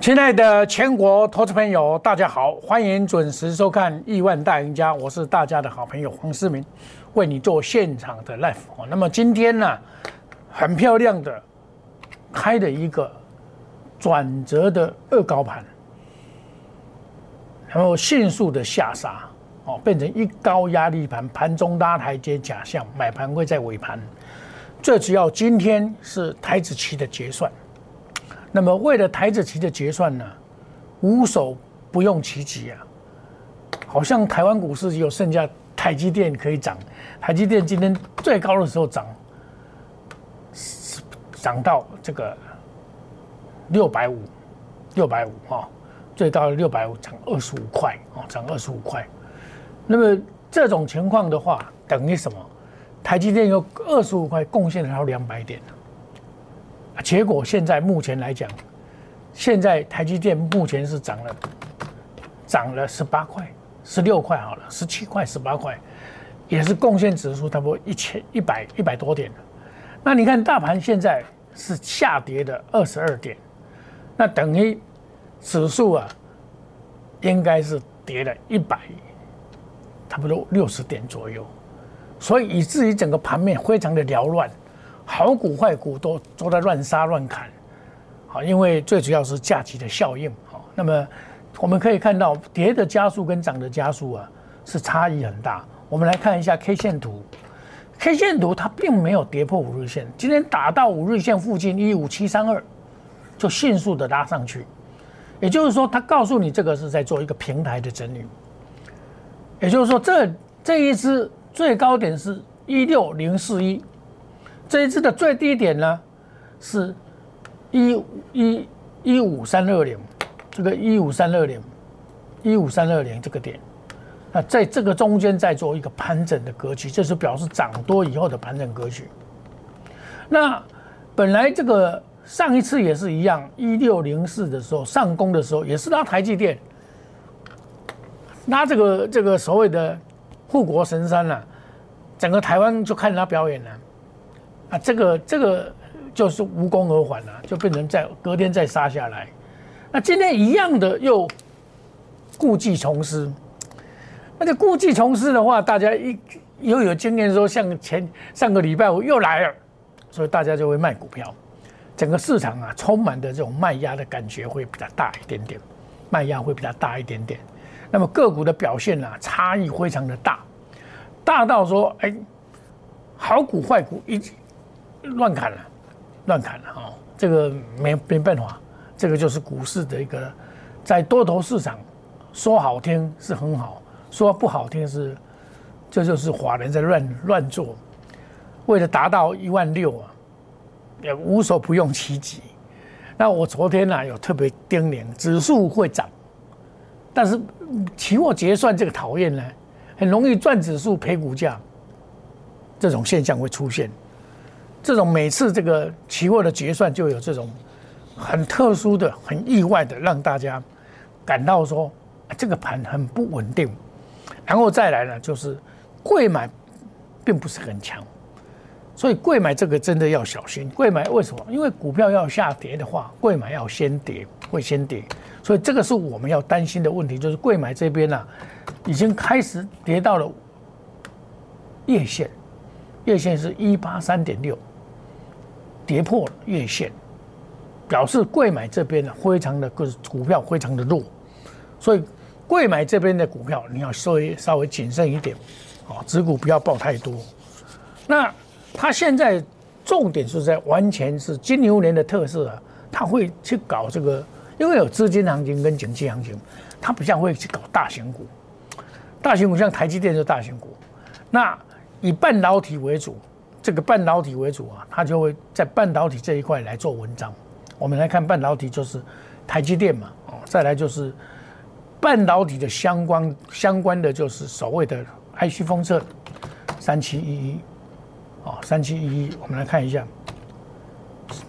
亲爱的全国投资朋友，大家好，欢迎准时收看《亿万大赢家》，我是大家的好朋友黄思明，为你做现场的 live 哦。那么今天呢，很漂亮的开了一个转折的二高盘，然后迅速的下杀哦，变成一高压力盘，盘中拉台阶假象，买盘会在尾盘。最主要今天是台子期的结算。那么，为了台子期的结算呢，无所不用其极啊！好像台湾股市只有剩下台积电可以涨，台积电今天最高的时候涨，涨到这个六百五，六百五啊，最高六百五，涨二十五块啊，涨二十五块。那么这种情况的话，等于什么？台积电有二十五块贡献了它两百点。结果现在目前来讲，现在台积电目前是涨了，涨了十八块、十六块好了，十七块、十八块，也是贡献指数差不多一千一百一百多点那你看大盘现在是下跌的二十二点，那等于指数啊，应该是跌了一百，差不多六十点左右，所以以至于整个盘面非常的缭乱。好股坏股都都在乱杀乱砍，好，因为最主要是假期的效应，好，那么我们可以看到跌的加速跟涨的加速啊是差异很大。我们来看一下 K 线图，K 线图它并没有跌破五日线，今天打到五日线附近一五七三二，就迅速的拉上去，也就是说它告诉你这个是在做一个平台的整理，也就是说这这一支最高点是一六零四一。这一次的最低点呢，是一一一五三二零，这个一五三二零，一五三二零这个点，那在这个中间再做一个盘整的格局，这是表示涨多以后的盘整格局。那本来这个上一次也是一样，一六零四的时候上攻的时候，也是拉台积电，拉这个这个所谓的护国神山了，整个台湾就看他表演了。啊这个这个就是无功而返了，就变成在隔天再杀下来。那今天一样的又故技重施，那这故技重施的话，大家一又有经验说，像前上个礼拜五又来了，所以大家就会卖股票。整个市场啊，充满的这种卖压的感觉会比较大一点点，卖压会比较大一点点。那么个股的表现呢，差异非常的大，大到说，哎，好股坏股一。乱砍了，乱砍了哈，这个没没办法，这个就是股市的一个，在多头市场，说好听是很好，说不好听是，这就是华人在乱乱做，为了达到一万六啊，也无所不用其极。那我昨天呢有特别叮咛，指数会涨，但是期货结算这个讨厌呢，很容易赚指数赔股价，这种现象会出现。这种每次这个期货的结算就有这种很特殊的、很意外的，让大家感到说这个盘很不稳定。然后再来呢，就是贵买并不是很强，所以贵买这个真的要小心。贵买为什么？因为股票要下跌的话，贵买要先跌，会先跌，所以这个是我们要担心的问题。就是贵买这边呢，已经开始跌到了月线，月线是一八三点六。跌破月线，表示贵买这边呢非常的个股票非常的弱，所以贵买这边的股票你要稍微稍微谨慎一点，啊，持股不要报太多。那它现在重点是在完全是金牛年的特色啊，他会去搞这个，因为有资金行情跟景气行情，他不像会去搞大型股，大型股像台积电是大型股，那以半导体为主。这个半导体为主啊，它就会在半导体这一块来做文章。我们来看半导体，就是台积电嘛，哦，再来就是半导体的相关相关的就是所谓的 IC 封测三七一一，哦，三七一一，我们来看一下，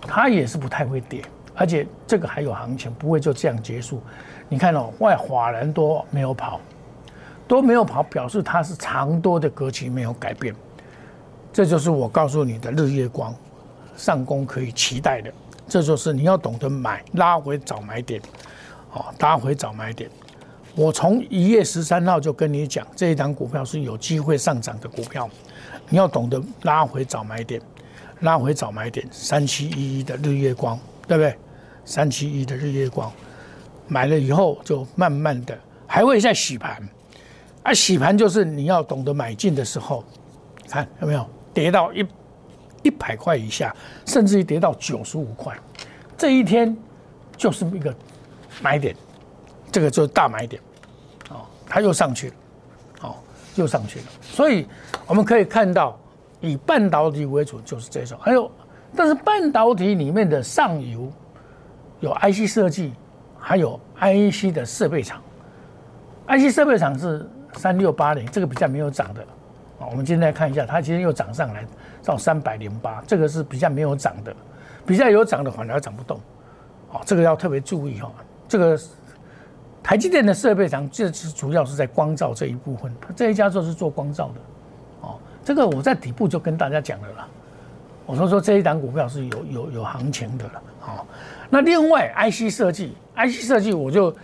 它也是不太会跌，而且这个还有行情，不会就这样结束。你看哦，外华人都没有跑，都没有跑，表示它是长多的格局没有改变。这就是我告诉你的日月光上攻可以期待的，这就是你要懂得买，拉回找买点，哦，拉回找买点。我从一月十三号就跟你讲，这一档股票是有机会上涨的股票，你要懂得拉回找买点，拉回找买点。三七一一的日月光，对不对？三七一的日月光，买了以后就慢慢的还会再洗盘，啊，洗盘就是你要懂得买进的时候，看有没有跌到一一百块以下，甚至于跌到九十五块，这一天就是一个买点。这个就是大买点，哦，它又上去了，哦，又上去了。所以我们可以看到，以半导体为主就是这种。还有，但是半导体里面的上游有 IC 设计，还有 IC 的设备厂。IC 设备厂是三六八零，这个比较没有涨的。我们今天来看一下，它今天又涨上来到三百零八，这个是比较没有涨的，比较有涨的反而涨不动。哦，这个要特别注意哈，这个。台积电的设备厂，这是主要是在光照这一部分，这一家就是做光照的，哦，这个我在底部就跟大家讲了啦，我说说这一档股票是有有有行情的了，哦，那另外 IC 设计，IC 设计我就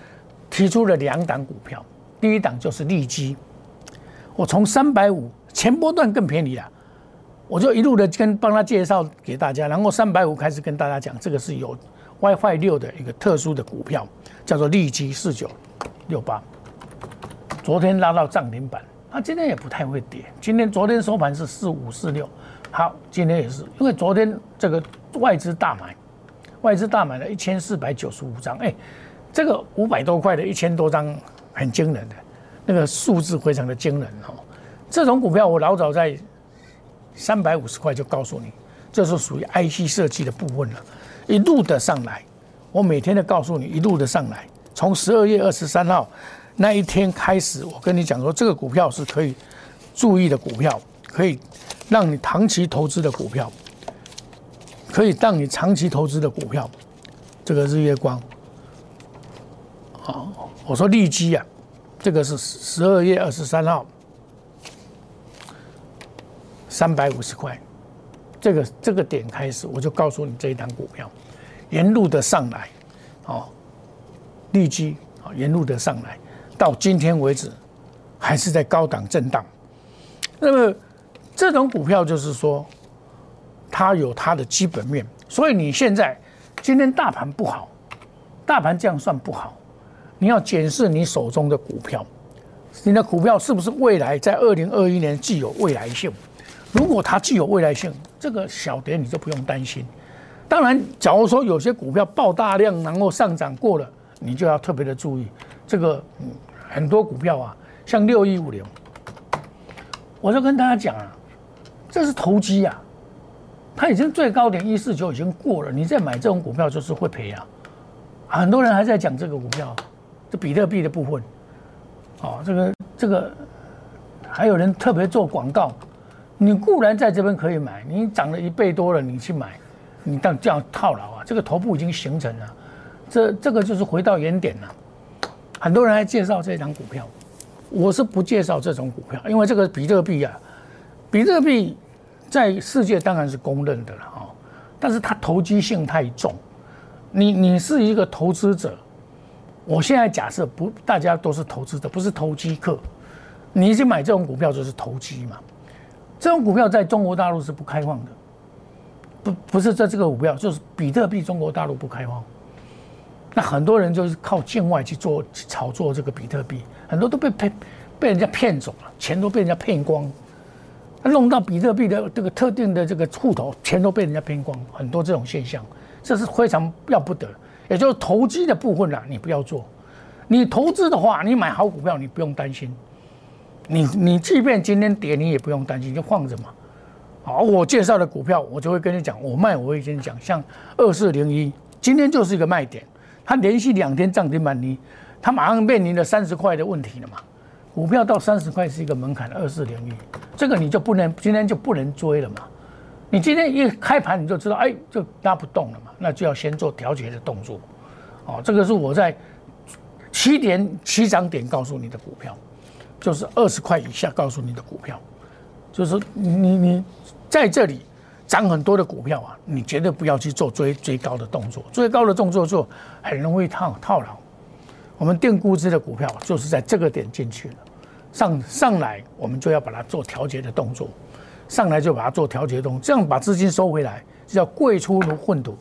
提出了两档股票，第一档就是利基，我从三百五前波段更便宜了，我就一路的跟帮他介绍给大家，然后三百五开始跟大家讲，这个是有 WiFi 六的一个特殊的股票。叫做利基四九六八，昨天拉到涨停板，它今天也不太会跌。今天昨天收盘是四五四六，好，今天也是，因为昨天这个外资大买，外资大买了一千四百九十五张，哎，这个五百多块的一千多张，很惊人的，那个数字非常的惊人哦。这种股票我老早在三百五十块就告诉你，这是属于 IC 设计的部分了，一路的上来。我每天都告诉你，一路的上来，从十二月二十三号那一天开始，我跟你讲说，这个股票是可以注意的股票，可以让你长期投资的股票，可以让你长期投资的股票。这个日月光，好，我说利基啊，这个是十二月二十三号三百五十块，这个这个点开始，我就告诉你这一单股票。沿路的上来，哦，立即啊，沿路的上来，到今天为止，还是在高档震荡。那么这种股票就是说，它有它的基本面，所以你现在今天大盘不好，大盘这样算不好，你要检视你手中的股票，你的股票是不是未来在二零二一年具有未来性？如果它具有未来性，这个小跌你就不用担心。当然，假如说有些股票爆大量，然后上涨过了，你就要特别的注意。这个很多股票啊，像六一五零，我就跟大家讲啊，这是投机啊，它已经最高点一四九已经过了，你再买这种股票就是会赔啊。很多人还在讲这个股票，这比特币的部分，哦，这个这个，还有人特别做广告，你固然在这边可以买，你涨了一倍多了，你去买。你当这样套牢啊？这个头部已经形成了，这这个就是回到原点了。很多人还介绍这张股票，我是不介绍这种股票，因为这个比特币啊，比特币在世界当然是公认的了啊，但是它投机性太重。你你是一个投资者，我现在假设不，大家都是投资者，不是投机客。你去买这种股票就是投机嘛？这种股票在中国大陆是不开放的。不不是在这个股票，就是比特币，中国大陆不开放，那很多人就是靠境外去做炒作这个比特币，很多都被骗，被人家骗走了，钱都被人家骗光，弄到比特币的这个特定的这个户头，钱都被人家骗光，很多这种现象，这是非常要不得。也就是投机的部分啦，你不要做。你投资的话，你买好股票，你不用担心。你你即便今天跌，你也不用担心，就放着嘛。好，我介绍的股票，我就会跟你讲，我卖，我已经讲，像二四零一，今天就是一个卖点，它连续两天涨停板，你它马上面临了三十块的问题了嘛？股票到三十块是一个门槛，二四零一，这个你就不能今天就不能追了嘛？你今天一开盘你就知道，哎，就拉不动了嘛？那就要先做调节的动作。哦，这个是我在七点起涨点告诉你的股票，就是二十块以下告诉你的股票，就是你你。在这里，涨很多的股票啊，你绝对不要去做追追高的动作，追高的动作做很容易套套牢。我们定估值的股票就是在这个点进去了，上上来我们就要把它做调节的动作，上来就把它做调节动，这样把资金收回来，叫贵出如粪土。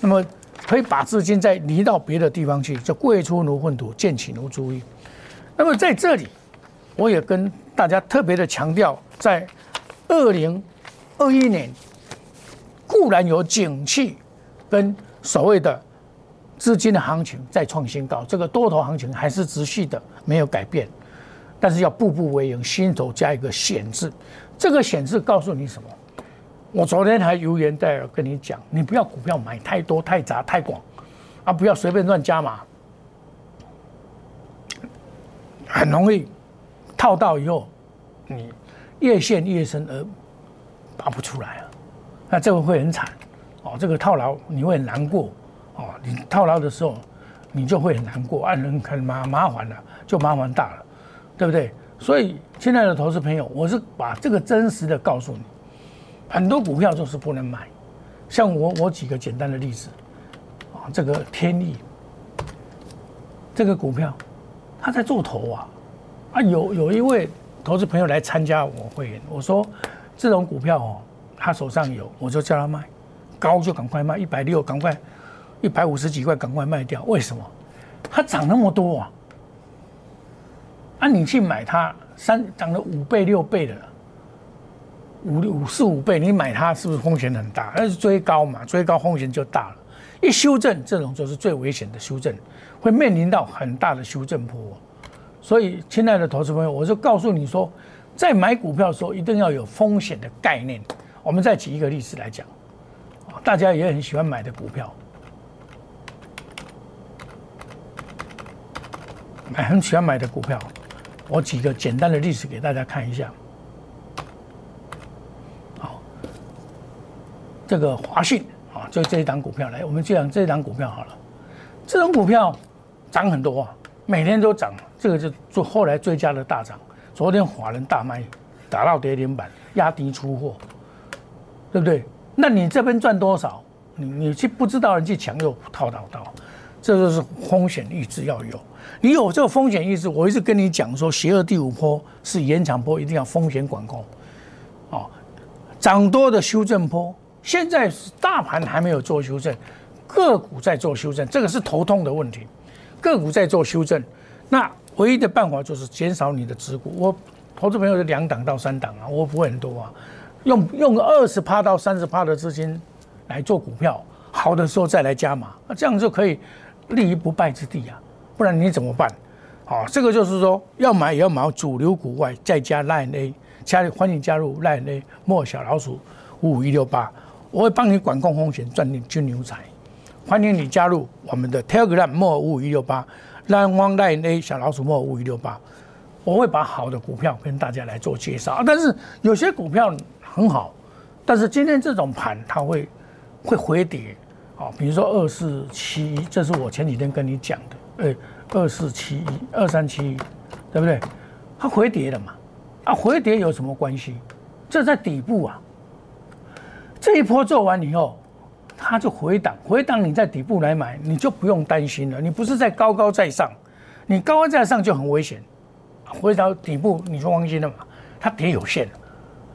那么可以把资金再移到别的地方去，叫贵出如粪土，贱起如猪意。那么在这里，我也跟大家特别的强调，在二零二一年固然有景气跟所谓的。资金的行情再创新高，这个多头行情还是持续的，没有改变。但是要步步为营，心头加一个险字。这个险字告诉你什么？我昨天还油言在跟你讲，你不要股票买太多、太杂、太广，啊，不要随便乱加码，很容易套到以后，你越陷越深而拔不出来了，那这个会很惨哦。这个套牢你会很难过。哦，你套牢的时候，你就会很难过，按人很麻麻烦了，就麻烦大了，对不对？所以，亲爱的投资朋友，我是把这个真实的告诉你，很多股票就是不能买。像我，我举个简单的例子，啊，这个天意，这个股票，他在做头啊，啊，有有一位投资朋友来参加我会员，我说这种股票哦，他手上有，我就叫他卖，高就赶快卖，一百六赶快。一百五十几块，赶快卖掉！为什么？它涨那么多啊！啊，你去买它，三涨了五倍、六倍的，五五四五倍，你买它是不是风险很大？那是追高嘛，追高风险就大了。一修正，这种就是最危险的修正，会面临到很大的修正波。所以，亲爱的投资朋友，我就告诉你说，在买股票的时候，一定要有风险的概念。我们再举一个例子来讲，大家也很喜欢买的股票。买很喜欢买的股票，我举个简单的例子给大家看一下。好，这个华讯啊，就这一档股票来，我们就讲这一档股票好了。这种股票涨很多啊，每天都涨，这个就做后来追加的大涨。昨天华人大卖，打到跌停板，压低出货，对不对？那你这边赚多少？你你去不知道人去抢又套到到，这就是风险意志要有。你有这个风险意识，我一直跟你讲说，邪恶第五波是延长波，一定要风险管控。哦，涨多的修正波，现在是大盘还没有做修正，个股在做修正，这个是头痛的问题。个股在做修正，那唯一的办法就是减少你的持股。我投资朋友是两档到三档啊，我不会很多啊，用用二十趴到三十趴的资金来做股票，好的时候再来加码，那这样就可以立于不败之地啊。不然你怎么办？好，这个就是说要买也要买主流股外，再加 Line A，加欢迎加入 Line A 莫小老鼠五五一六八，我会帮你管控风险，赚你金牛财。欢迎你加入我们的 Telegram 莫五五一六八，Line One Line A 小老鼠莫五五一六八，我会把好的股票跟大家来做介绍。但是有些股票很好，但是今天这种盘它会会回跌，啊，比如说二四七一，这是我前几天跟你讲的。哎，二四七一，二三七一，对不对？它回跌了嘛？啊，回跌有什么关系？这在底部啊。这一波做完以后，它就回档，回档你在底部来买，你就不用担心了。你不是在高高在上，你高高在上就很危险。回到底部你就放心了嘛，它跌有限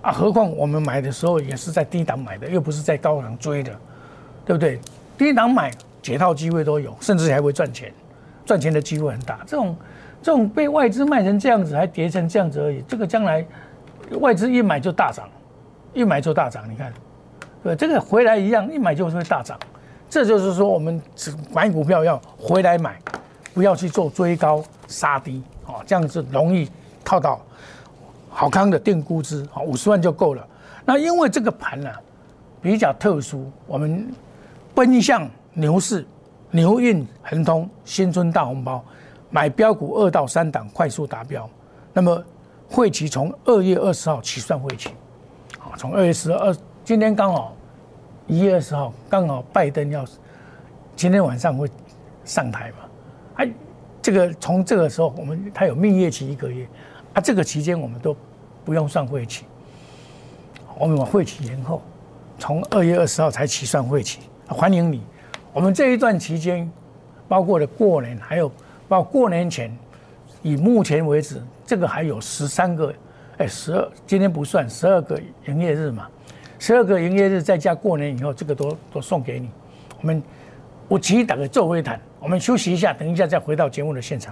啊。何况我们买的时候也是在低档买的，又不是在高档追的，对不对？低档买解套机会都有，甚至还会赚钱。赚钱的机会很大，这种这种被外资卖成这样子，还跌成这样子而已。这个将来外资一买就大涨，一买就大涨。你看，对这个回来一样，一买就会大涨。这就是说，我们只买股票要回来买，不要去做追高杀低啊，这样子容易套到好康的定估值啊，五十万就够了。那因为这个盘呢比较特殊，我们奔向牛市。牛运恒通新春大红包，买标股二到三档快速达标。那么会期从二月二十号起算会期，啊，从二月十二，今天刚好一月二十号，刚好拜登要今天晚上会上台嘛？哎，这个从这个时候我们他有蜜月期一个月，啊，这个期间我们都不用算会期，我们把会期延后。从二月二十号才起算会期，欢迎你。我们这一段期间，包括了过年，还有包括过年前，以目前为止，这个还有十三个，哎，十二今天不算十二个营业日嘛，十二个营业日在家过年以后，这个都都送给你。我们我其打个做会谈，我们休息一下，等一下再回到节目的现场。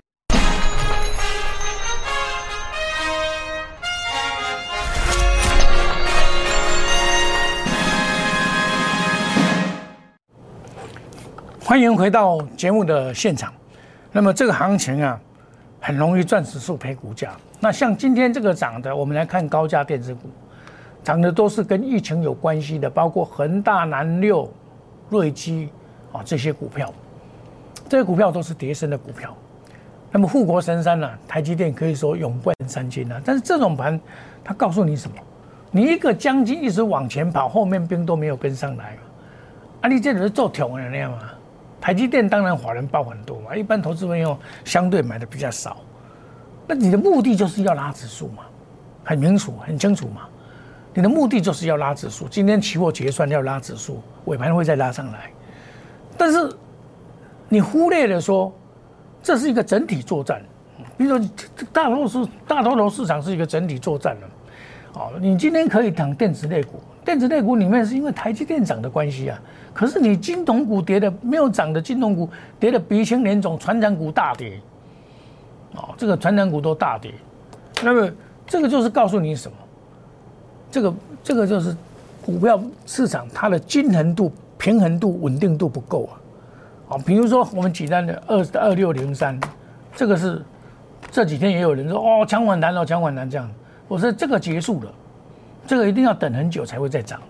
欢迎回到节目的现场。那么这个行情啊，很容易赚指数赔股价。那像今天这个涨的，我们来看高价电子股，涨的都是跟疫情有关系的，包括恒大、南六、瑞基啊这些股票。这些股票都是跌升的股票。那么护国神山呢，台积电可以说永冠三金啊。但是这种盘，它告诉你什么？你一个将军一直往前跑，后面兵都没有跟上来啊，你这里是做挺的那样吗？台积电当然华人报很多嘛，一般投资朋友相对买的比较少。那你的目的就是要拉指数嘛，很明楚、很清楚嘛。你的目的就是要拉指数，今天期货结算要拉指数，尾盘会再拉上来。但是你忽略了说，这是一个整体作战。比如说，大多数大多头市场是一个整体作战了。哦，你今天可以躺电子类股，电子类股里面是因为台积电涨的关系啊。可是你金铜股跌的没有涨的金铜股跌的鼻青脸肿，船长股大跌，哦，这个船长股都大跌，那么这个就是告诉你什么？这个这个就是股票市场它的均衡度、平衡度、稳定度不够啊，啊，比如说我们举单的二二六零三，这个是这几天也有人说哦，强反弹了，强反弹这样，我说这个结束了，这个一定要等很久才会再涨。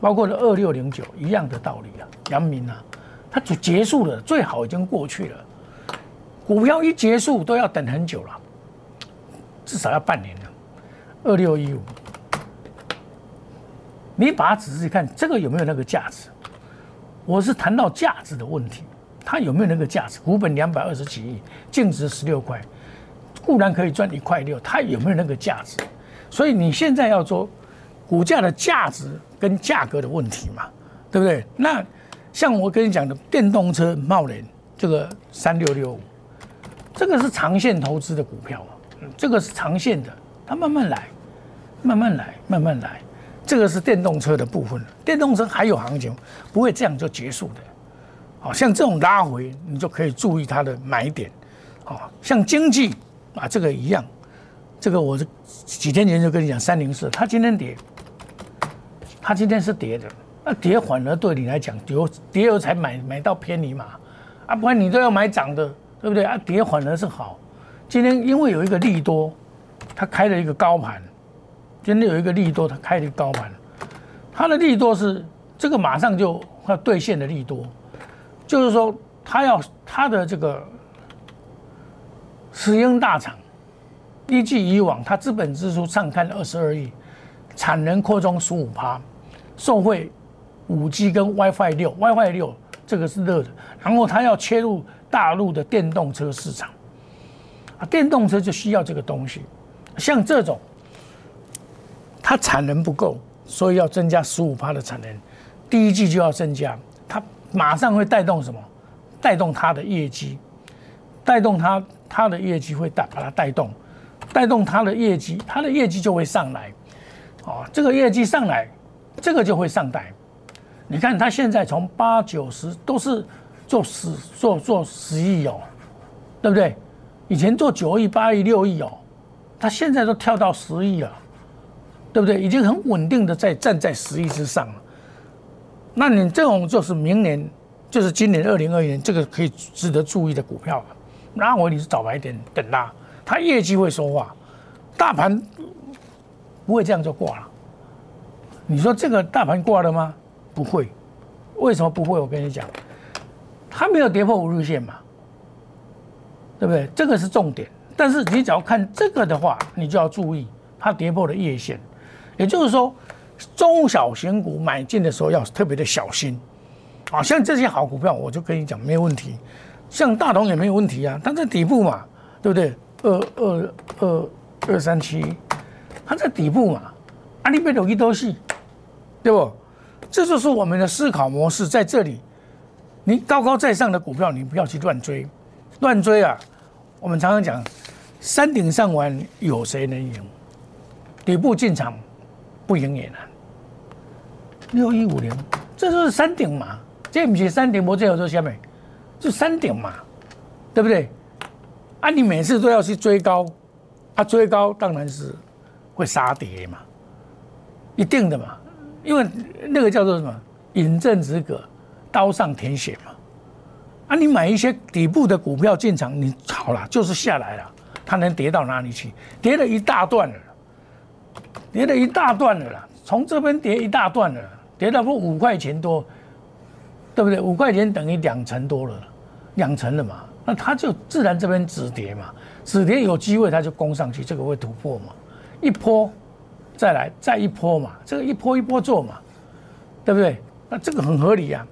包括了二六零九一样的道理啊，阳明啊，它就结束了，最好已经过去了。股票一结束都要等很久了，至少要半年了。二六一五，你把它仔细看，这个有没有那个价值？我是谈到价值的问题，它有没有那个价值？股本两百二十几亿，净值十六块，固然可以赚一块六，它有没有那个价值？所以你现在要做。股价的价值跟价格的问题嘛，对不对？那像我跟你讲的电动车茂联这个三六六五，这个是长线投资的股票啊，这个是长线的，它慢慢来，慢慢来，慢慢来。这个是电动车的部分，电动车还有行情，不会这样就结束的。好像这种拉回，你就可以注意它的买点。好像经济啊，这个一样，这个我是几天前就跟你讲三零四，它今天跌。它今天是跌的，那跌反而对你来讲，有跌了才买买到偏离嘛，啊，不然你都要买涨的，对不对啊？跌反而是好。今天因为有一个利多，它开了一个高盘，今天有一个利多，它开了一个高盘，它的利多是这个马上就要兑现的利多，就是说它要它的这个石英大厂，依据以往它资本支出上看二十二亿，产能扩充十五趴。受惠五 G 跟 WiFi 六，WiFi 六这个是热的，然后它要切入大陆的电动车市场，啊，电动车就需要这个东西，像这种，它产能不够，所以要增加十五趴的产能，第一季就要增加，它马上会带动什么？带动它的业绩，带动它它的业绩会带把它带动，带动它的业绩，它的业绩就会上来，啊，这个业绩上来。这个就会上台。你看他现在从八九十都是做十做做十亿哦，对不对？以前做九亿、八亿、六亿哦，他现在都跳到十亿了，对不对？已经很稳定的在站在十亿之上了。那你这种就是明年，就是今年二零二一年，这个可以值得注意的股票。那我你是早买点等它，它业绩会说话，大盘不会这样就挂了。你说这个大盘挂了吗？不会，为什么不会？我跟你讲，它没有跌破五日线嘛，对不对？这个是重点。但是你只要看这个的话，你就要注意它跌破了夜线，也就是说，中小型股买进的时候要特别的小心。啊，像这些好股票，我就跟你讲没有问题。像大同也没有问题啊，它在底部嘛，对不对？二二二二三七，它在底部嘛，阿里贝有一多细，对不？这就是我们的思考模式，在这里，你高高在上的股票，你不要去乱追，乱追啊！我们常常讲，山顶上玩有谁能赢？底部进场不赢也难。六一五零，这就是山顶嘛，这不是山顶，我最后做下面，就山顶嘛，对不对？啊，你每次都要去追高，啊，追高当然是会杀跌嘛，一定的嘛。因为那个叫做什么“饮鸩止渴，刀上舔血”嘛，啊，你买一些底部的股票进场，你好了就是下来了，它能跌到哪里去？跌了一大段了，跌了一大段了啦，从这边跌一大段了，跌到不五块钱多，对不对？五块钱等于两成多了，两成了嘛，那它就自然这边止跌嘛，止跌有机会它就攻上去，这个会突破嘛，一波。再来再一波嘛，这个一波一波做嘛，对不对？那这个很合理呀。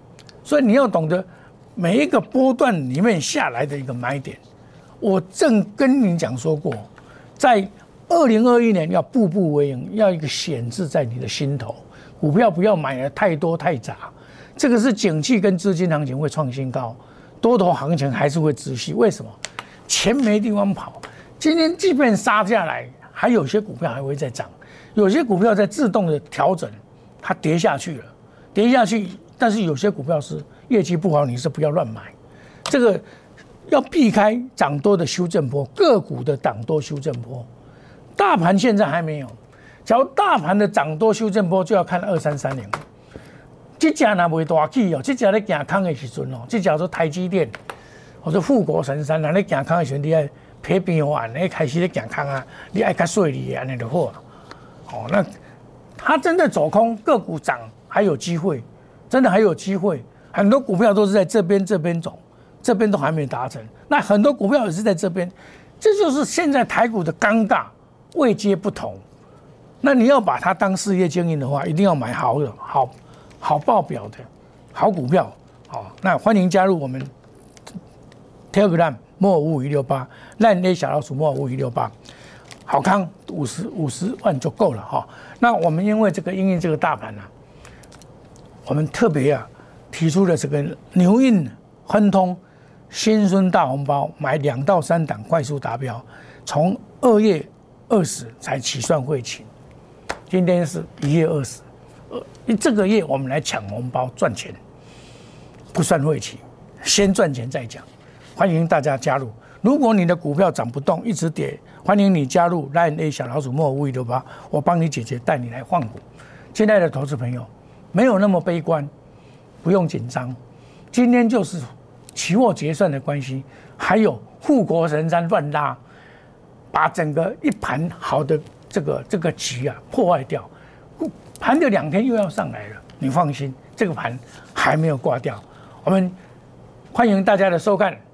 所以你要懂得每一个波段里面下来的一个买点。我正跟你讲说过，在二零二一年要步步为营，要一个显字在你的心头。股票不要买的太多太杂，这个是景气跟资金行情会创新高，多头行情还是会持续。为什么？钱没地方跑。今天即便杀下来，还有些股票还会再涨。有些股票在自动的调整，它跌下去了，跌下去。但是有些股票是业绩不好，你是不要乱买。这个要避开涨多的修正波，个股的涨多修正波。大盘现在还没有，假如大盘的涨多修正波，就要看二三三零。这家呢袂大起哦，这家咧健康的时阵哦，这叫做台积电或者富国神山，那咧健康的时阵，你爱皮变完，你开始咧健康啊，你爱较顺利安尼就好。哦，那它真的走空，个股涨还有机会，真的还有机会。很多股票都是在这边这边走，这边都还没达成。那很多股票也是在这边，这就是现在台股的尴尬，位阶不同。那你要把它当事业经营的话，一定要买好的、好好报表的好股票。好，那欢迎加入我们 Telegram 莫五五一六八烂 A 小老鼠莫五五一六八。好康五十五十万就够了哈。那我们因为这个因为这个大盘呢，我们特别啊提出了这个牛印亨通新春大红包，买两到三档快速达标，从二月二十才起算会期，今天是一月二十，呃，这个月我们来抢红包赚钱，不算会期，先赚钱再讲，欢迎大家加入。如果你的股票涨不动，一直跌，欢迎你加入 Line A 小老鼠莫五一六八，我帮你解决，带你来换股。亲爱的投资朋友，没有那么悲观，不用紧张。今天就是期货结算的关系，还有护国神山乱拉，把整个一盘好的这个这个局啊破坏掉。盘的两天又要上来了，你放心，这个盘还没有挂掉。我们欢迎大家的收看。